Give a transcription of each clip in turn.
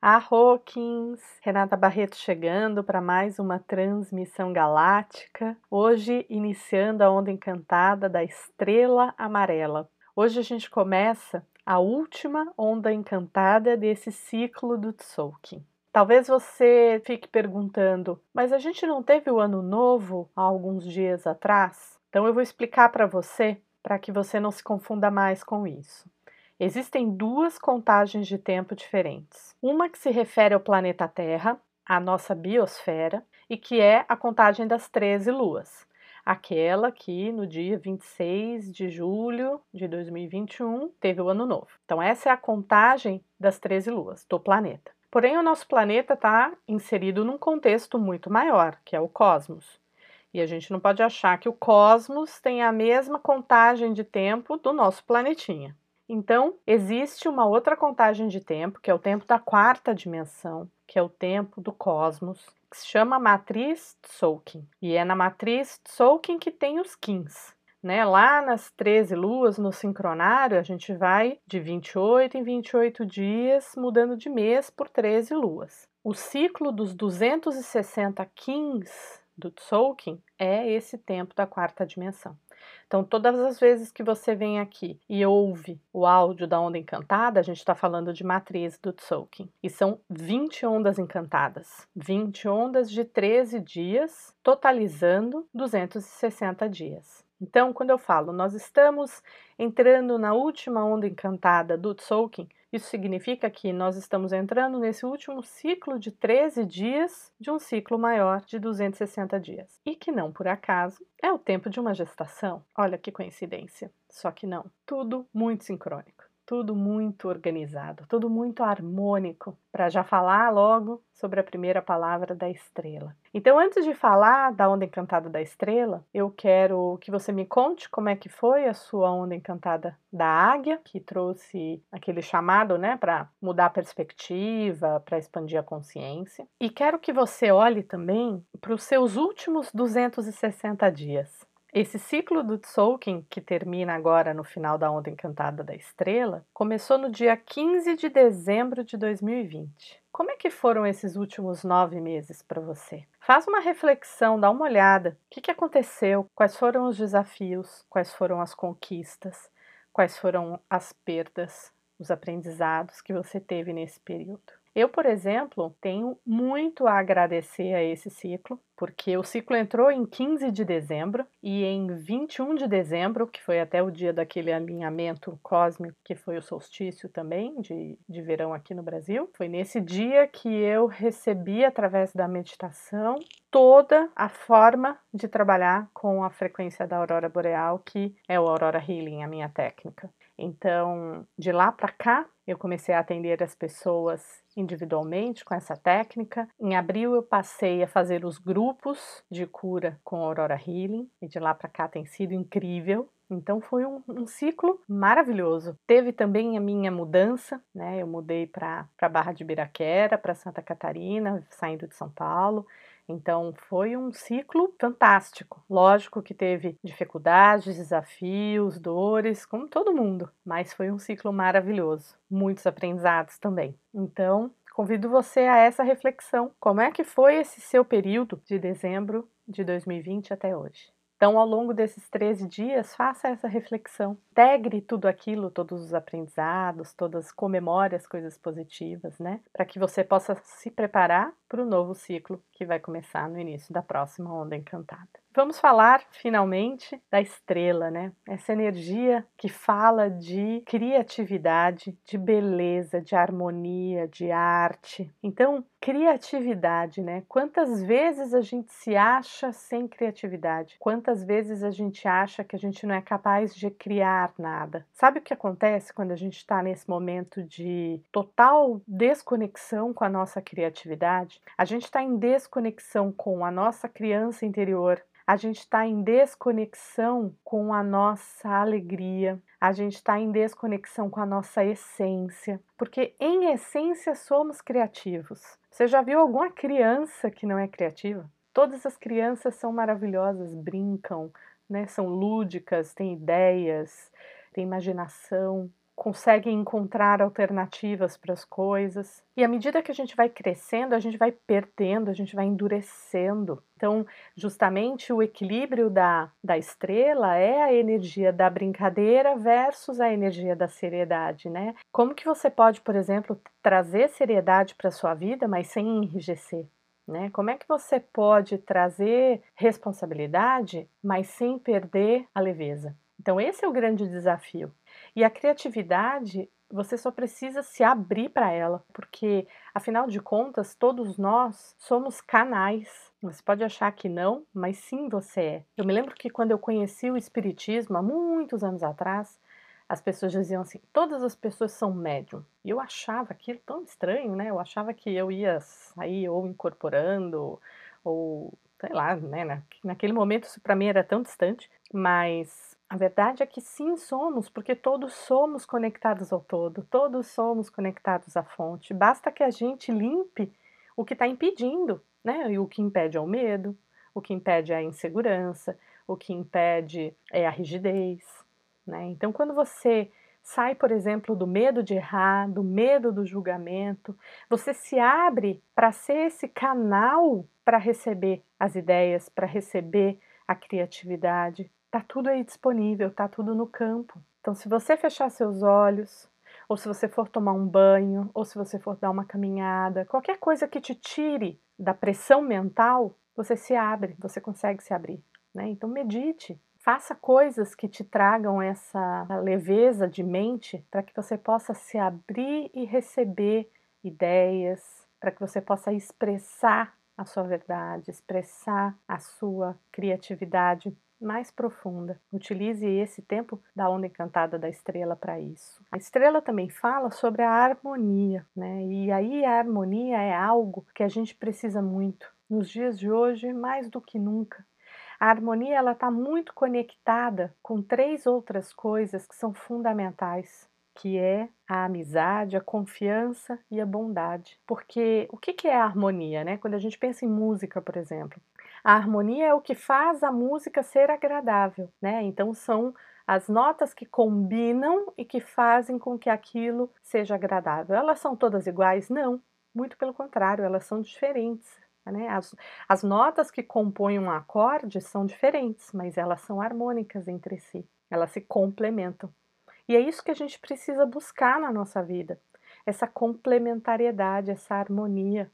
Arroquins, Renata Barreto chegando para mais uma transmissão galáctica. Hoje iniciando a onda encantada da estrela amarela. Hoje a gente começa a última onda encantada desse ciclo do Tzolk'in. Talvez você fique perguntando, mas a gente não teve o ano novo há alguns dias atrás? Então eu vou explicar para você, para que você não se confunda mais com isso. Existem duas contagens de tempo diferentes. Uma que se refere ao planeta Terra, a nossa biosfera, e que é a contagem das 13 luas. Aquela que no dia 26 de julho de 2021 teve o ano novo. Então, essa é a contagem das 13 luas do planeta. Porém, o nosso planeta está inserido num contexto muito maior, que é o cosmos. E a gente não pode achar que o cosmos tem a mesma contagem de tempo do nosso planetinha. Então, existe uma outra contagem de tempo, que é o tempo da quarta dimensão, que é o tempo do cosmos, que se chama matriz Tzolk'in. E é na matriz Tzolk'in que tem os Kins. Né? Lá nas 13 luas, no sincronário, a gente vai de 28 em 28 dias, mudando de mês por 13 luas. O ciclo dos 260 Kins do Tzolk'in é esse tempo da quarta dimensão. Então, todas as vezes que você vem aqui e ouve o áudio da onda encantada, a gente está falando de matriz do Tzolk'in. E são 20 ondas encantadas, 20 ondas de 13 dias, totalizando 260 dias. Então, quando eu falo nós estamos entrando na última onda encantada do Tzolk'in, isso significa que nós estamos entrando nesse último ciclo de 13 dias de um ciclo maior de 260 dias. E que não por acaso é o tempo de uma gestação. Olha que coincidência. Só que não. Tudo muito sincrônico tudo muito organizado, tudo muito harmônico, para já falar logo sobre a primeira palavra da estrela. Então, antes de falar da onda encantada da estrela, eu quero que você me conte como é que foi a sua onda encantada da águia, que trouxe aquele chamado, né, para mudar a perspectiva, para expandir a consciência. E quero que você olhe também para os seus últimos 260 dias. Esse ciclo do Tzolk'in, que termina agora no final da Onda Encantada da Estrela, começou no dia 15 de dezembro de 2020. Como é que foram esses últimos nove meses para você? Faz uma reflexão, dá uma olhada. O que, que aconteceu? Quais foram os desafios? Quais foram as conquistas? Quais foram as perdas, os aprendizados que você teve nesse período? Eu, por exemplo, tenho muito a agradecer a esse ciclo, porque o ciclo entrou em 15 de dezembro e em 21 de dezembro, que foi até o dia daquele alinhamento cósmico, que foi o solstício também de, de verão aqui no Brasil, foi nesse dia que eu recebi, através da meditação, toda a forma de trabalhar com a frequência da aurora boreal, que é o Aurora Healing, a minha técnica. Então, de lá para cá, eu comecei a atender as pessoas individualmente com essa técnica. Em abril eu passei a fazer os grupos de cura com Aurora Healing e de lá para cá tem sido incrível. Então foi um, um, ciclo maravilhoso. Teve também a minha mudança, né? Eu mudei para Barra de Biraquera, para Santa Catarina, saindo de São Paulo. Então foi um ciclo fantástico. Lógico que teve dificuldades, desafios, dores, como todo mundo, mas foi um ciclo maravilhoso. Muitos aprendizados também. Então, convido você a essa reflexão. Como é que foi esse seu período de dezembro de 2020 até hoje? Então, ao longo desses 13 dias, faça essa reflexão. Integre tudo aquilo, todos os aprendizados, todas, comemore as coisas positivas, né? Para que você possa se preparar para o novo ciclo que vai começar no início da próxima onda encantada. Vamos falar finalmente da estrela, né? Essa energia que fala de criatividade, de beleza, de harmonia, de arte. Então, criatividade, né? Quantas vezes a gente se acha sem criatividade? Quantas vezes a gente acha que a gente não é capaz de criar nada? Sabe o que acontece quando a gente está nesse momento de total desconexão com a nossa criatividade? A gente está em desconexão com a nossa criança interior, a gente está em desconexão com a nossa alegria, a gente está em desconexão com a nossa essência, porque em essência somos criativos. Você já viu alguma criança que não é criativa? Todas as crianças são maravilhosas, brincam, né? são lúdicas, têm ideias, têm imaginação. Consegue encontrar alternativas para as coisas. E à medida que a gente vai crescendo, a gente vai perdendo, a gente vai endurecendo. Então, justamente o equilíbrio da, da estrela é a energia da brincadeira versus a energia da seriedade, né? Como que você pode, por exemplo, trazer seriedade para a sua vida, mas sem enrijecer? Né? Como é que você pode trazer responsabilidade, mas sem perder a leveza? Então, esse é o grande desafio. E a criatividade, você só precisa se abrir para ela, porque, afinal de contas, todos nós somos canais. Você pode achar que não, mas sim você é. Eu me lembro que quando eu conheci o Espiritismo, há muitos anos atrás, as pessoas diziam assim: todas as pessoas são médium. E eu achava aquilo tão estranho, né? Eu achava que eu ia sair ou incorporando, ou sei lá, né? Naquele momento isso para mim era tão distante, mas a verdade é que sim somos, porque todos somos conectados ao todo, todos somos conectados à fonte. Basta que a gente limpe o que está impedindo, né? E o que impede é o medo, o que impede é a insegurança, o que impede é a rigidez, né? Então, quando você sai, por exemplo, do medo de errar, do medo do julgamento, você se abre para ser esse canal para receber as ideias, para receber a criatividade. Tá tudo aí disponível, tá tudo no campo. Então, se você fechar seus olhos, ou se você for tomar um banho, ou se você for dar uma caminhada, qualquer coisa que te tire da pressão mental, você se abre, você consegue se abrir. Né? Então, medite, Faça coisas que te tragam essa leveza de mente para que você possa se abrir e receber ideias, para que você possa expressar a sua verdade, expressar a sua criatividade mais profunda. Utilize esse tempo da onda encantada da estrela para isso. A estrela também fala sobre a harmonia, né? E aí a harmonia é algo que a gente precisa muito nos dias de hoje, mais do que nunca. A harmonia ela está muito conectada com três outras coisas que são fundamentais, que é a amizade, a confiança e a bondade. Porque o que, é a harmonia, né? Quando a gente pensa em música, por exemplo, a harmonia é o que faz a música ser agradável, né? Então são as notas que combinam e que fazem com que aquilo seja agradável. Elas são todas iguais? Não, muito pelo contrário, elas são diferentes. Né? As, as notas que compõem um acorde são diferentes, mas elas são harmônicas entre si, elas se complementam. E é isso que a gente precisa buscar na nossa vida, essa complementariedade, essa harmonia.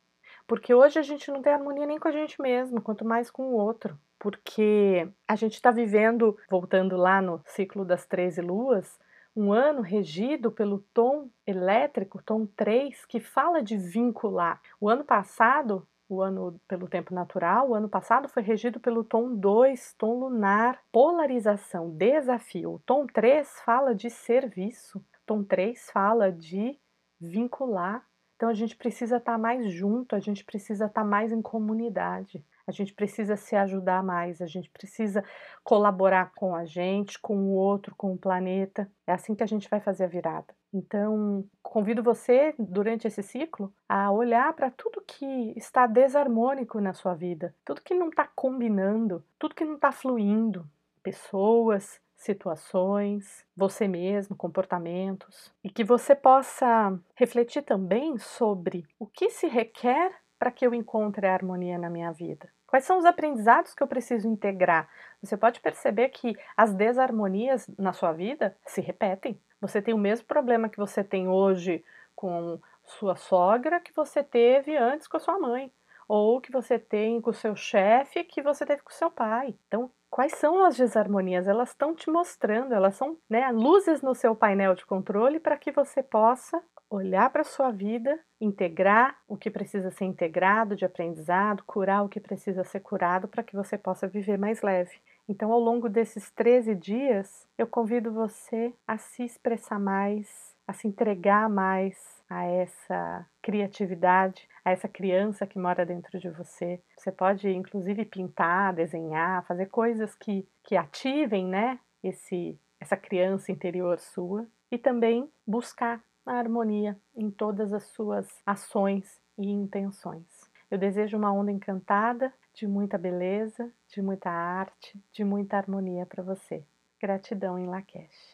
Porque hoje a gente não tem harmonia nem com a gente mesmo, quanto mais com o outro. Porque a gente está vivendo, voltando lá no ciclo das 13 luas, um ano regido pelo tom elétrico, tom 3, que fala de vincular. O ano passado o ano pelo tempo natural, o ano passado foi regido pelo tom 2, tom lunar, polarização, desafio. O tom 3 fala de serviço, tom 3 fala de vincular. Então a gente precisa estar mais junto, a gente precisa estar mais em comunidade. A gente precisa se ajudar mais, a gente precisa colaborar com a gente, com o outro, com o planeta. É assim que a gente vai fazer a virada. Então, convido você, durante esse ciclo, a olhar para tudo que está desarmônico na sua vida, tudo que não está combinando, tudo que não está fluindo. Pessoas, situações, você mesmo, comportamentos, e que você possa refletir também sobre o que se requer para que eu encontre a harmonia na minha vida? Quais são os aprendizados que eu preciso integrar? Você pode perceber que as desarmonias na sua vida se repetem. Você tem o mesmo problema que você tem hoje com sua sogra que você teve antes com a sua mãe, ou que você tem com o seu chefe que você teve com seu pai. Então, quais são as desarmonias? Elas estão te mostrando, elas são né, luzes no seu painel de controle para que você possa olhar para a sua vida, integrar o que precisa ser integrado de aprendizado, curar o que precisa ser curado para que você possa viver mais leve. Então, ao longo desses 13 dias, eu convido você a se expressar mais, a se entregar mais a essa criatividade, a essa criança que mora dentro de você. Você pode, inclusive, pintar, desenhar, fazer coisas que, que ativem né, esse, essa criança interior sua e também buscar a harmonia em todas as suas ações e intenções. Eu desejo uma onda encantada, de muita beleza, de muita arte, de muita harmonia para você. Gratidão em Lakesh.